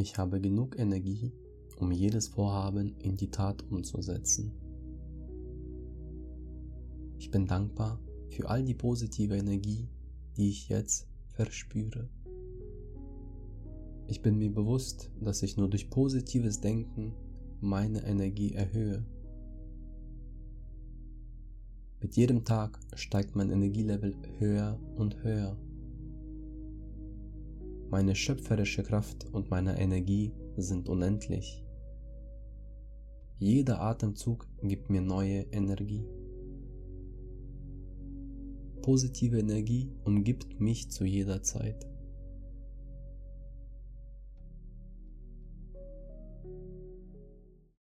Ich habe genug Energie, um jedes Vorhaben in die Tat umzusetzen. Ich bin dankbar für all die positive Energie, die ich jetzt verspüre. Ich bin mir bewusst, dass ich nur durch positives Denken meine Energie erhöhe. Mit jedem Tag steigt mein Energielevel höher und höher. Meine schöpferische Kraft und meine Energie sind unendlich. Jeder Atemzug gibt mir neue Energie. Positive Energie umgibt mich zu jeder Zeit.